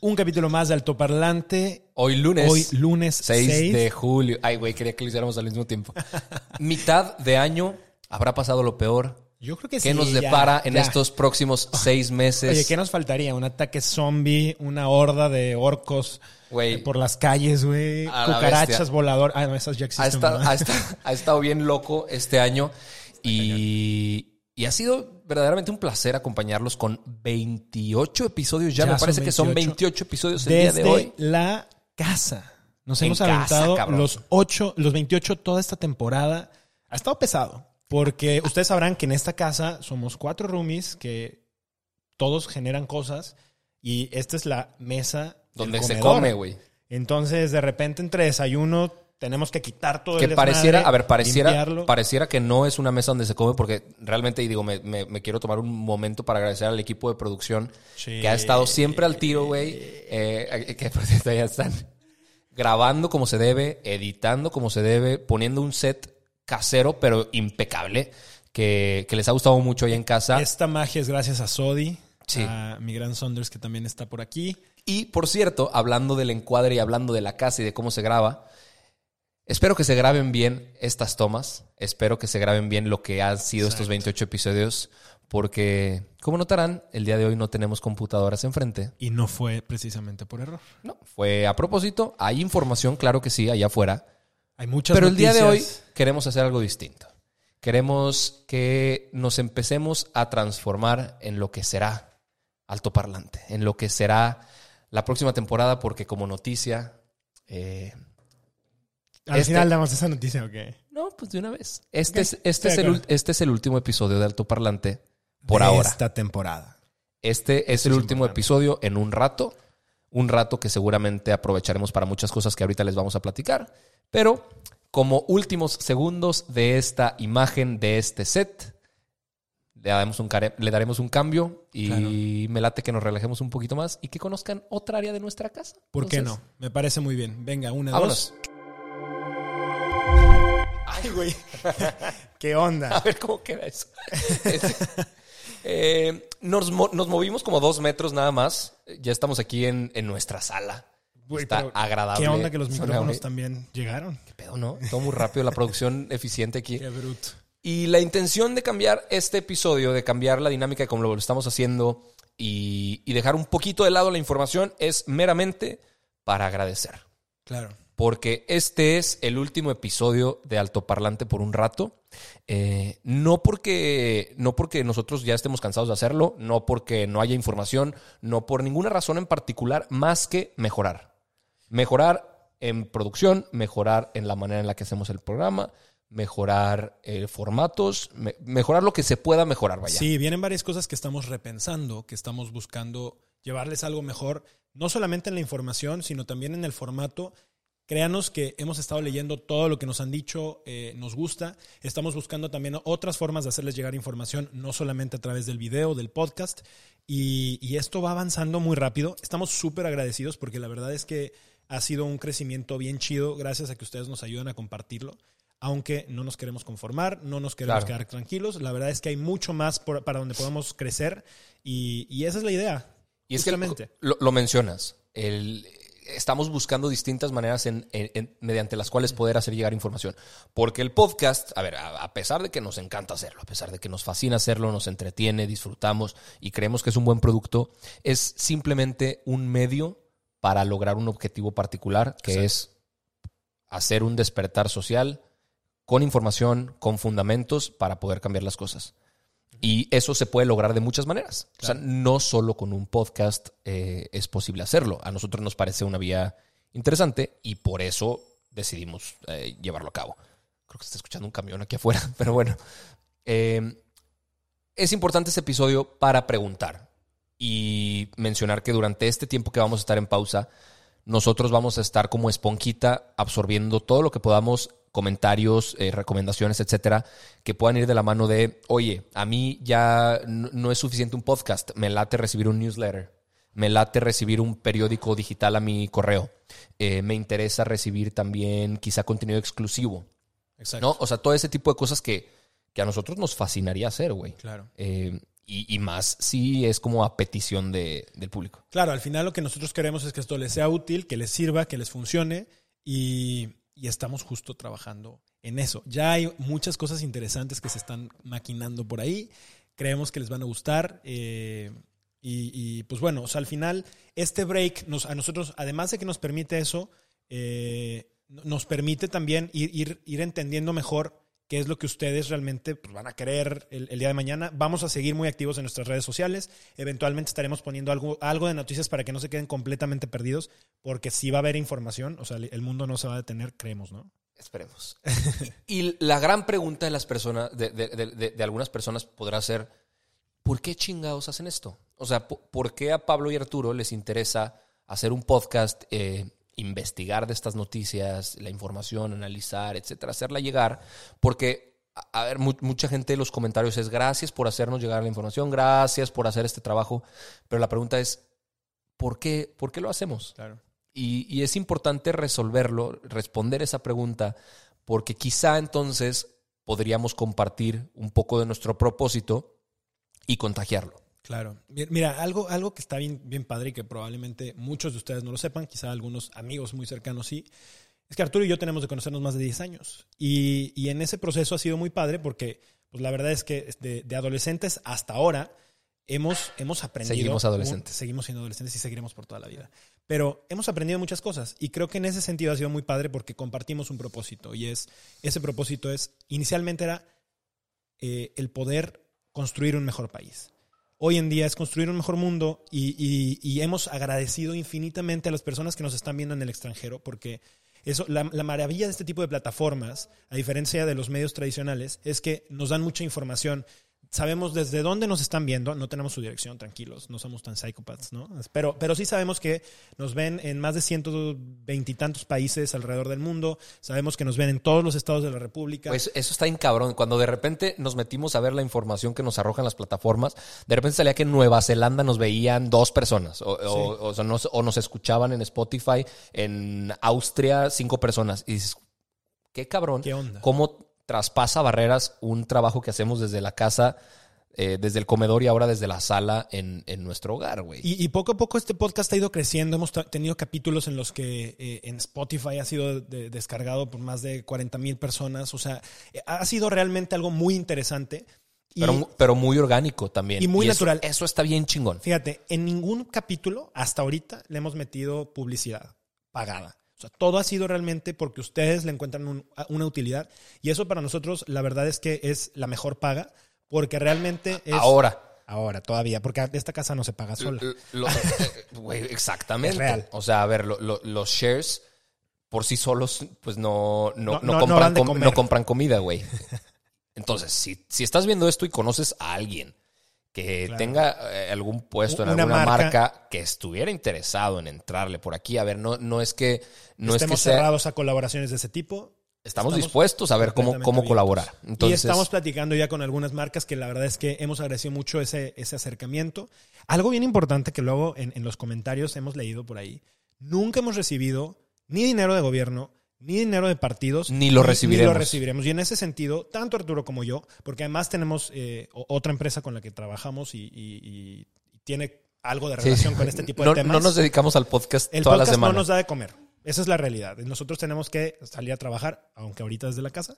un capítulo más de Altoparlante. Hoy lunes. Hoy lunes 6, 6. de julio. Ay, güey, quería que lo hiciéramos al mismo tiempo. Mitad de año, habrá pasado lo peor. Yo creo que ¿Qué sí, nos ya, depara en ya. estos próximos seis meses? Oye, ¿qué nos faltaría? ¿Un ataque zombie? ¿Una horda de orcos Güey. eh, por las calles, güey? ¿Cucarachas voladoras? Ah, no, esas ya ha, existen. estado, ¿verdad? ha, estado, ha estado bien loco este año y, y ha sido verdaderamente un placer acompañarlos con 28 episodios ya. Ya Me parece que son 28 28 episodios el Desde día de hoy. la casa. Nos En hemos aventado los ocho, los 28 toda esta temporada. Ha estado pesado. Porque ustedes sabrán que en esta casa somos cuatro roomies que todos generan cosas. Y esta es la mesa. Donde se come, güey. Entonces, de repente, entre desayuno, tenemos que quitar todo que el desmadre, pareciera, a ver, pareciera, limpiarlo. pareciera que no es una mesa donde se come, porque realmente, y digo, me, me- me quiero tomar un momento para agradecer al equipo de producción Sí. que ha estado siempre al tiro, güey. eh, que por cierto ya están grabando como se debe, editando como se debe, poniendo un set casero, pero impecable, que, que les ha gustado mucho ahí en casa. Esta magia es gracias a Sodi, Sí. a mi gran Saunders, que también está por aquí. Y por cierto, hablando del encuadre y hablando de la casa y de cómo se graba, espero que se graben bien estas tomas. Espero que se graben bien lo que han sido estos 28 episodios. Porque, como notarán, el día de hoy no tenemos computadoras enfrente. Y no fue precisamente por error. No, fue a propósito. Hay información, claro que sí, allá afuera. Hay muchas Pero el día de hoy queremos hacer algo distinto. Queremos que nos empecemos a transformar en lo que será altoparlante, en lo que será la próxima temporada, porque como noticia. eh, Al este- final damos esa noticia, ¿ok? no, pues de una vez. Este, es, este, es el, este es el último episodio de altoparlante por De ahora. Esta temporada. Este es el es último importante. episodio en un rato. Un rato que seguramente aprovecharemos para muchas cosas que ahorita les vamos a platicar. Pero como últimos segundos de esta imagen, de este set, le daremos un, le daremos un cambio y me late que nos relajemos un poquito más y que conozcan otra área de nuestra casa. ¿Por qué no? Me parece muy bien. Venga, una, Vámonos. dos. Ay, güey. ¿Qué onda? A ver cómo queda eso. Eh, nos, mo- nos movimos como dos metros nada más. Ya estamos aquí en, en nuestra sala. Güey, Está agradable. ¿Qué onda que los micrófonos también llegaron? ¿Qué pedo, no? Todo muy rápido, la producción eficiente aquí. Qué bruto. Y la intención de cambiar este episodio, de cambiar la dinámica de cómo lo estamos haciendo y, y dejar un poquito de lado la información es meramente para agradecer. Claro. Porque este es el último episodio de Altoparlante por un rato. Eh, no, porque, no porque nosotros ya estemos cansados de hacerlo, no porque no haya información, no por ninguna razón en particular más que mejorar. Mejorar en producción, mejorar en la manera en la que hacemos el programa, mejorar eh, formatos, me- mejorar lo que se pueda mejorar, vaya. Sí, vienen varias cosas que estamos repensando, que estamos buscando llevarles algo mejor, no solamente en la información, sino también en el formato. Créanos que hemos estado leyendo todo lo que nos han dicho, eh, nos gusta. Estamos buscando también otras formas de hacerles llegar información, no solamente a través del video, del podcast. Y, y esto va avanzando muy rápido. Estamos súper agradecidos porque la verdad es que ha sido un crecimiento bien chido gracias a que ustedes nos ayudan a compartirlo. Aunque no nos queremos conformar, no nos queremos Claro. quedar tranquilos. La verdad es que hay mucho más por- para donde podamos crecer y, y esa es la idea. Y es que lo, lo mencionas. El, estamos buscando distintas maneras en, en- en- mediante las cuales poder hacer llegar información. Porque el podcast, a ver, a, a pesar de que nos encanta hacerlo, a pesar de que nos fascina hacerlo, nos entretiene, disfrutamos y creemos que es un buen producto, es simplemente un medio para lograr un objetivo particular, que es hacer un despertar social con información, con fundamentos para poder cambiar las cosas. Y eso se puede lograr de muchas maneras. O sea, no solo con un podcast eh, es posible hacerlo. A nosotros nos parece una vía interesante y por eso decidimos eh, llevarlo a cabo. Creo que se está escuchando un camión aquí afuera, pero bueno. Eh, es importante este episodio para preguntar y mencionar que durante este tiempo que vamos a estar en pausa, nosotros vamos a estar como esponjita absorbiendo todo lo que podamos, comentarios, eh, recomendaciones, etcétera, que puedan ir de la mano de, oye, a mí ya no, no es suficiente un podcast, me late recibir un newsletter, me late recibir un periódico digital a mi correo, eh, me interesa recibir también quizá contenido exclusivo, Exacto. ¿no? O sea, todo ese tipo de cosas que, que a nosotros nos fascinaría hacer, güey. Claro. Eh, y, y más si es como a petición de- del público. Claro, al final lo que nosotros queremos es que esto les sea útil, que les sirva, que les funcione y, y estamos justo trabajando en eso. Ya hay muchas cosas interesantes que se están maquinando por ahí. Creemos que les van a gustar. eh, y, y, pues bueno, al final este break nos, a nosotros, además de que nos permite eso, eh, nos permite también ir, ir, ir entendiendo mejor qué es lo que ustedes realmente pues, van a querer el, día de mañana. Vamos a seguir muy activos en nuestras redes sociales. Eventualmente estaremos poniendo algo, algo de noticias para que no se queden completamente perdidos, porque sí va a haber información. O sea, el mundo no se va a detener, creemos, ¿no? Esperemos. y la gran pregunta de las personas, de, de- de- de- algunas personas podrá ser, ¿por qué chingados hacen esto? O sea, ¿po- ¿por qué a Pablo y Arturo les interesa hacer un podcast, eh, investigar de estas noticias, la información, analizar, etcétera, hacerla llegar? Porque, a, ver, mu- mucha gente en los comentarios es gracias por hacernos llegar la información, gracias por hacer este trabajo, pero la pregunta es, ¿por qué, por qué lo hacemos? Claro. Y, y es importante resolverlo, responder esa pregunta, porque quizá entonces podríamos compartir un poco de nuestro propósito y contagiarlo. Claro. Mi- Mira, algo, algo que está bien, bien padre y que probablemente muchos de ustedes no lo sepan, quizá algunos amigos muy cercanos sí, es que Arturo y yo tenemos de conocernos más de 10 años. Y, y en ese proceso ha sido muy padre porque, pues la verdad es que de, de adolescentes hasta ahora hemos, hemos aprendido. Seguimos adolescentes. un- seguimos siendo adolescentes y seguiremos por toda la vida. Pero hemos aprendido muchas cosas y creo que en ese sentido ha sido muy padre porque compartimos un propósito y es, ese propósito es, inicialmente era eh, el poder construir un mejor país. Hoy en día es construir un mejor mundo y, hemos agradecido infinitamente a las personas que nos están viendo en el extranjero porque eso, la maravilla de este tipo de plataformas, a diferencia de los medios tradicionales, es que nos dan mucha información. Sabemos desde dónde nos están viendo, no tenemos su dirección, tranquilos, no somos tan psicópatas, ¿no? Pero, pero sí sabemos que nos ven en más de 120 y tantos países alrededor del mundo, sabemos que nos ven en todos los estados de la República. Pues eso está bien cabrón. Cuando de repente nos metimos a ver la información que nos arrojan las plataformas, de repente salía que en Nueva Zelanda nos veían dos personas, o, o- o sea, nos, o nos escuchaban en Spotify, en Austria cinco personas. Y dices, qué cabrón. ¿Qué onda? ¿Cómo traspasa barreras un trabajo que hacemos desde la casa, eh, desde el comedor y ahora desde la sala en, en nuestro hogar, güey? Y, y poco a poco este podcast ha ido creciendo. Hemos tenido capítulos en los que eh, en Spotify ha sido de- descargado por más de 40 mil personas. O sea, eh, ha sido realmente algo muy interesante. Y pero, mu- pero muy orgánico también. y muy eso- natural. Eso, está bien chingón. fíjate, en ningún capítulo hasta ahorita le hemos metido publicidad pagada. O sea, todo ha sido realmente porque ustedes le encuentran un- una utilidad. Y eso para nosotros, la verdad es que es la mejor paga porque realmente es. Ahora. Ahora, todavía, porque esta casa no se paga sola. Lo- eh, güey, exactamente. Es real. O sea, a ver, lo- lo- los shares por sí solos, pues no, no, No- no compran, com- compran comida, güey. Entonces, si, si estás viendo esto y conoces a alguien que Claro. tenga eh, algún puesto en Una alguna marca, marca. que estuviera interesado en entrarle por aquí, a ver, no, no es que no es que Estemos sea- cerrados a colaboraciones de ese tipo. estamos, estamos dispuestos a ver cómo, cómo colaborar. Entonces, y estamos platicando ya con algunas marcas que la verdad es que hemos agradecido mucho ese, ese acercamiento. Algo bien importante que luego en, en los comentarios hemos leído por ahí. Nunca hemos recibido ni dinero de gobierno, ni dinero de partidos. Ni lo recibiremos. Ni lo recibiremos. Y en ese sentido, tanto Arturo como yo, porque además tenemos eh, otra empresa con la que trabajamos y, y- y tiene algo de relación con este tipo de no, temas. no nos dedicamos al podcast el toda la podcast semana. no nos da de comer. Esa es la realidad. Nosotros tenemos que salir a trabajar, aunque ahorita desde la casa,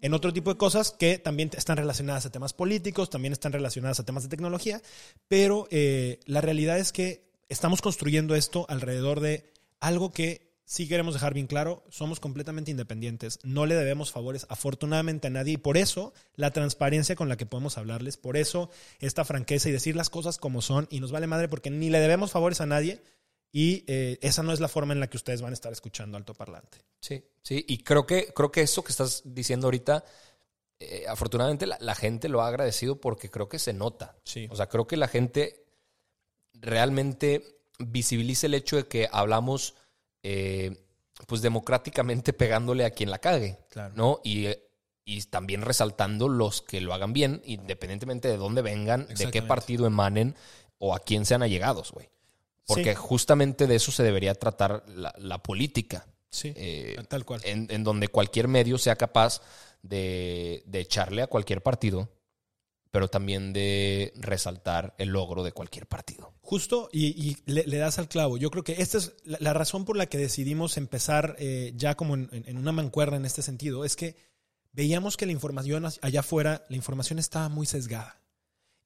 en otro tipo de cosas que también están relacionadas a temas políticos, también están relacionadas a temas de tecnología, pero eh, la realidad es que estamos construyendo esto alrededor de algo que sí queremos dejar bien claro, somos completamente independientes, no le debemos favores afortunadamente a nadie y por eso la transparencia con la que podemos hablarles, por eso esta franqueza y decir las cosas como son y nos vale madre porque ni le debemos favores a nadie y eh, esa no es la forma en la que ustedes van a estar escuchando Alto Parlante. Sí, sí, y creo que, creo que eso que estás diciendo ahorita, eh, afortunadamente la, la gente lo ha agradecido porque creo que se nota. Sí. O sea, creo que la gente realmente visibiliza el hecho de que hablamos, eh, pues democráticamente pegándole a quien la cague, Claro. ¿no? Y, y también resaltando los que lo hagan bien, independientemente de dónde vengan, de qué partido emanen o a quién sean allegados, güey. Porque Sí. justamente de eso se debería tratar la, la política. Sí, Eh, tal cual. en, en donde cualquier medio sea capaz de, de echarle a cualquier partido, pero también de resaltar el logro de cualquier partido. Justo, y, y le, le das al clavo. Yo creo que esta es la, la razón por la que decidimos empezar eh, ya como en, una mancuerna en este sentido. Es que veíamos que la información allá afuera, la información estaba muy sesgada.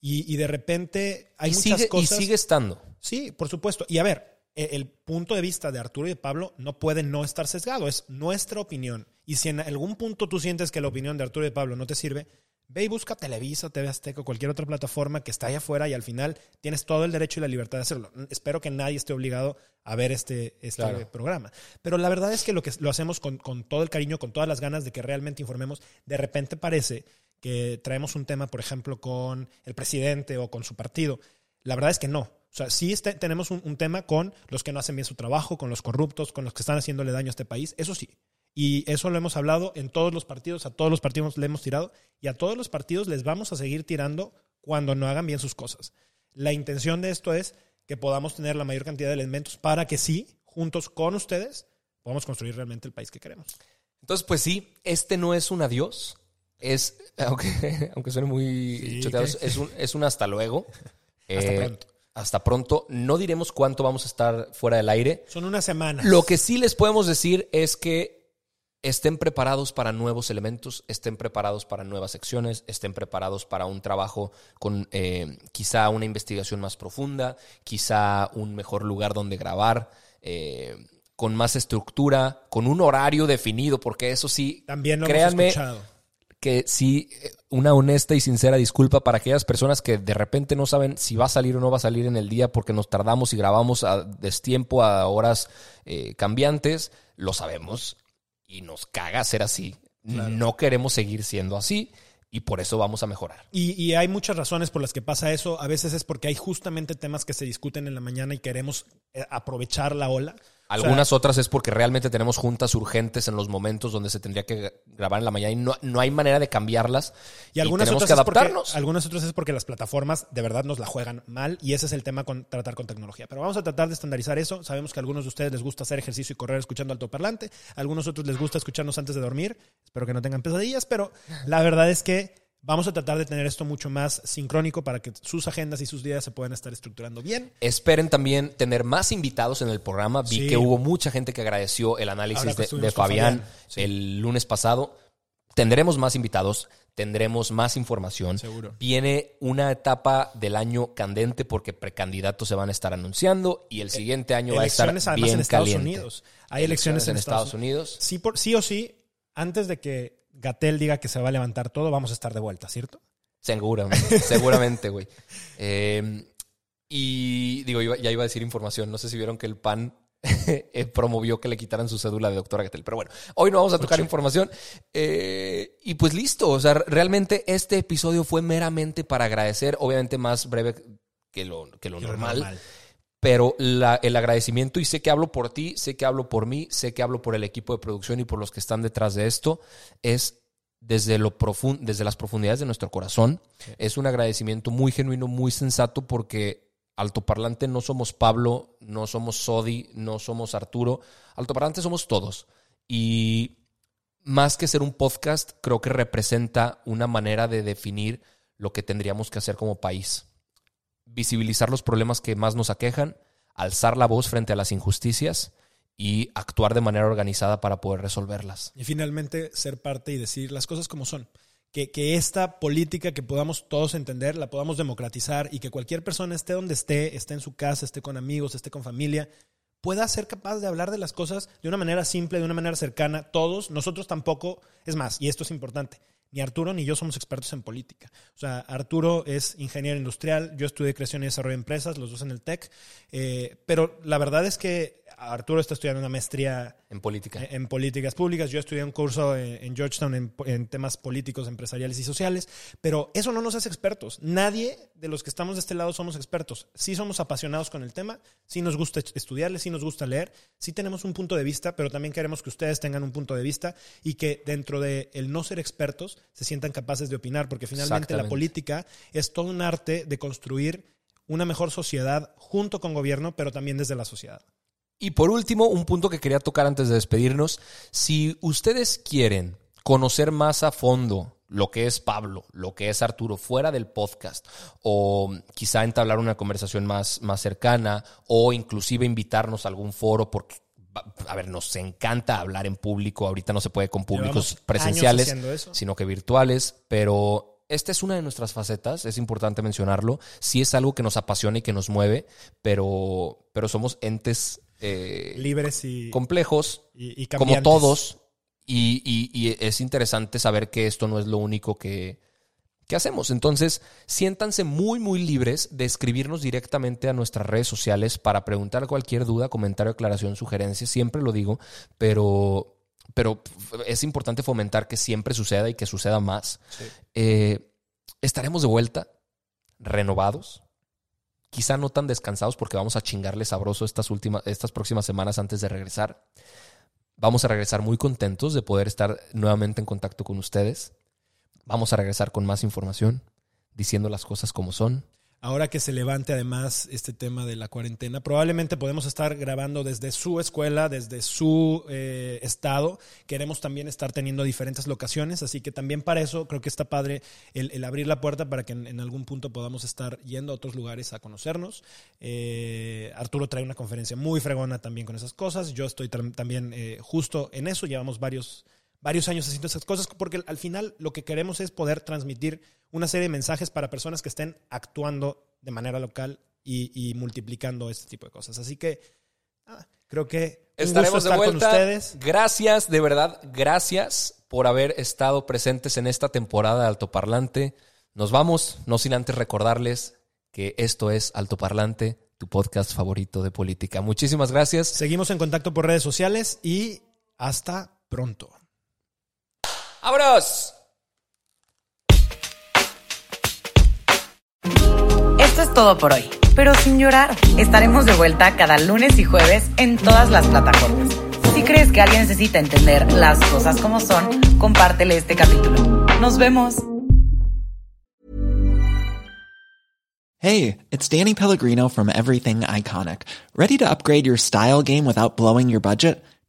Y, y de repente hay y, muchas sigue, y cosas. sigue estando. Sí, por supuesto. Y a ver, e- el punto de vista de Arturo y de Pablo no puede no estar sesgado, es nuestra opinión. Y si en algún punto tú sientes que la opinión de Arturo y de Pablo no te sirve, ve y busca Televisa, TV Azteca o cualquier otra plataforma que está allá afuera y al final tienes todo el derecho y la libertad de hacerlo. Espero que nadie esté obligado a ver este, este Claro. programa. Pero la verdad es que lo que lo hacemos con, con todo el cariño, con todas las ganas de que realmente informemos, de repente parece que traemos un tema, por ejemplo, con el presidente o con su partido. La verdad es que no. O sea, sí este- tenemos un, un tema con los que no hacen bien su trabajo, con los corruptos, con los que están haciéndole daño a este país. Eso sí. Y eso lo hemos hablado en todos los partidos, a todos los partidos le hemos tirado y a todos los partidos les vamos a seguir tirando cuando no hagan bien sus cosas. La intención de esto es que podamos tener la mayor cantidad de elementos para que sí, juntos con ustedes, podamos construir realmente el país que queremos. Entonces, pues sí, este no es un adiós. Es, aunque, aunque suene muy Sí, choteado, ¿qué? es un, es un hasta luego. Hasta Eh, pronto. Hasta pronto. No diremos cuánto vamos a estar fuera del aire. Son unas semanas. Lo que sí les podemos decir es que estén preparados para nuevos elementos, estén preparados para nuevas secciones, estén preparados para un trabajo con eh, quizá una investigación más profunda, quizá un mejor lugar donde grabar, eh, con más estructura, con un horario definido, porque eso sí, También lo créanme hemos escuchado. que sí, una honesta y sincera disculpa para aquellas personas que de repente no saben si va a salir o no va a salir en el día porque nos tardamos y grabamos a destiempo a horas eh, cambiantes, lo sabemos y nos caga ser así. No queremos seguir siendo así y por eso vamos a mejorar. Y, y hay muchas razones por las que pasa eso. A veces es porque hay justamente temas que se discuten en la mañana y queremos eh, aprovechar la ola. O sea, Algunas otras es porque realmente tenemos juntas urgentes en los momentos donde se tendría que grabar en la mañana y no, no hay manera de cambiarlas. y algunas tenemos otras que es porque- adaptarnos. algunas otras es porque las plataformas de verdad nos la juegan mal y ese es el tema con tratar con tecnología. Pero vamos a tratar de estandarizar eso. Sabemos que a algunos de ustedes les gusta hacer ejercicio y correr escuchando altoparlante. A algunos otros les gusta escucharnos antes de dormir. Espero que no tengan pesadillas, pero la verdad es que vamos a tratar de tener esto mucho más sincrónico para que sus agendas y sus días se puedan estar estructurando bien. Esperen también tener más invitados en el programa. Vi Sí. que hubo mucha gente que agradeció el análisis de, Fabián, Fabián, sí. el lunes pasado. Tendremos más invitados, tendremos más información. Seguro. Viene una etapa del año candente porque precandidatos se van a estar anunciando y el siguiente año va a estar Eh, además bien en Estados caliente. Unidos. Hay elecciones, en, Estados Unidos. Sí, por, sí o sí, antes de que Gatel diga que se va a levantar todo, vamos a estar de vuelta, ¿cierto? Seguramente, seguramente, güey. Eh, y digo, ya iba a decir información. No sé si vieron que el PAN eh, promovió que le quitaran su cédula de doctora Gatel. Pero bueno, hoy no vamos a tocar información. Eh, y pues listo. O sea, realmente este episodio fue meramente para agradecer, obviamente más breve que lo, que lo normal. Pero la- el agradecimiento, y sé que hablo por ti, sé que hablo por mí, sé que hablo por el equipo de producción y por los que están detrás de esto, es desde, lo profun- desde las profundidades de nuestro corazón. Es un agradecimiento muy genuino, muy sensato, porque altoparlante no somos Pablo, no somos Sodi, no somos Arturo. Altoparlante somos todos. Y más que ser un podcast, creo que representa una manera de definir lo que tendríamos que hacer como país visibilizar los problemas que más nos aquejan, alzar la voz frente a las injusticias y actuar de manera organizada para poder resolverlas. Y finalmente ser parte y decir las cosas como son. Que, que, esta política que podamos todos entender, la podamos democratizar y que cualquier persona esté donde esté, esté en su casa, esté con amigos, esté con familia, pueda ser capaz de hablar de las cosas de una manera simple, de una manera cercana. Todos, nosotros tampoco, es más, y esto es importante, ni Arturo ni yo somos expertos en política. O sea, Arturo es ingeniero industrial, yo estudié creación y desarrollo de empresas, los dos en el TEC, eh, pero la verdad es que Arturo está estudiando una maestría en política. En, políticas públicas. Yo estudié un curso en, Georgetown en, en, temas políticos, empresariales y sociales, pero eso no nos hace expertos. Nadie de los que estamos de este lado somos expertos. Sí somos apasionados con el tema, sí nos gusta estudiarle, sí nos gusta leer, sí tenemos un punto de vista, pero también queremos que ustedes tengan un punto de vista y que dentro de el no ser expertos se sientan capaces de opinar, porque finalmente la política es todo un arte de construir una mejor sociedad junto con gobierno, pero también desde la sociedad. Y por último, un punto que quería tocar antes de despedirnos. Si ustedes quieren conocer más a fondo lo que es Pablo, lo que es Arturo fuera del podcast, o quizá entablar una conversación más, más cercana, o inclusive invitarnos a algún foro, porque, a ver, nos encanta hablar en público, ahorita no se puede con públicos presenciales, sino que virtuales, pero esta es una de nuestras facetas, es importante mencionarlo, sí es algo que nos apasiona y que nos mueve, pero, pero somos entes eh, libres y complejos, y, como todos. Y, es interesante saber que esto no es lo único que, que hacemos. Entonces, siéntanse muy, muy libres de escribirnos directamente a nuestras redes sociales para preguntar cualquier duda, comentario, aclaración, sugerencia. Siempre lo digo, pero, pero es importante fomentar que siempre suceda y que suceda más. Eh, estaremos de vuelta, renovados, quizá no tan descansados porque vamos a chingarle sabroso estas últimas, estas próximas semanas antes de regresar. Vamos a regresar muy contentos de poder estar nuevamente en contacto con ustedes. Vamos a regresar con más información, diciendo las cosas como son ahora que se levante además este tema de la cuarentena, probablemente podemos estar grabando desde su escuela, desde su eh, estado. Queremos también estar teniendo diferentes locaciones, así que también para eso creo que está padre el, abrir la puerta para que en, algún punto podamos estar yendo a otros lugares a conocernos. Eh, Arturo trae una conferencia muy fregona también con esas cosas. Yo estoy también eh, justo en eso, llevamos varios varios años haciendo esas cosas, porque al final lo que queremos es poder transmitir una serie de mensajes para personas que estén actuando de manera local y, multiplicando este tipo de cosas. Así que ah, creo que estaremos de vuelta. Con ustedes. Gracias, de verdad, gracias por haber estado presentes en esta temporada de Altoparlante. Nos vamos, no sin antes recordarles que esto es Altoparlante, tu podcast favorito de política. Muchísimas gracias. Seguimos en contacto por redes sociales y hasta pronto. ¡Vámonos! Esto es todo por hoy, pero sin llorar. Estaremos de vuelta cada lunes y jueves en todas las plataformas. Si crees que alguien necesita entender las cosas como son, compártele este capítulo. Nos vemos. Hey, it's Danny Pellegrino from Everything Iconic. ¿Ready to upgrade your style game without blowing your budget?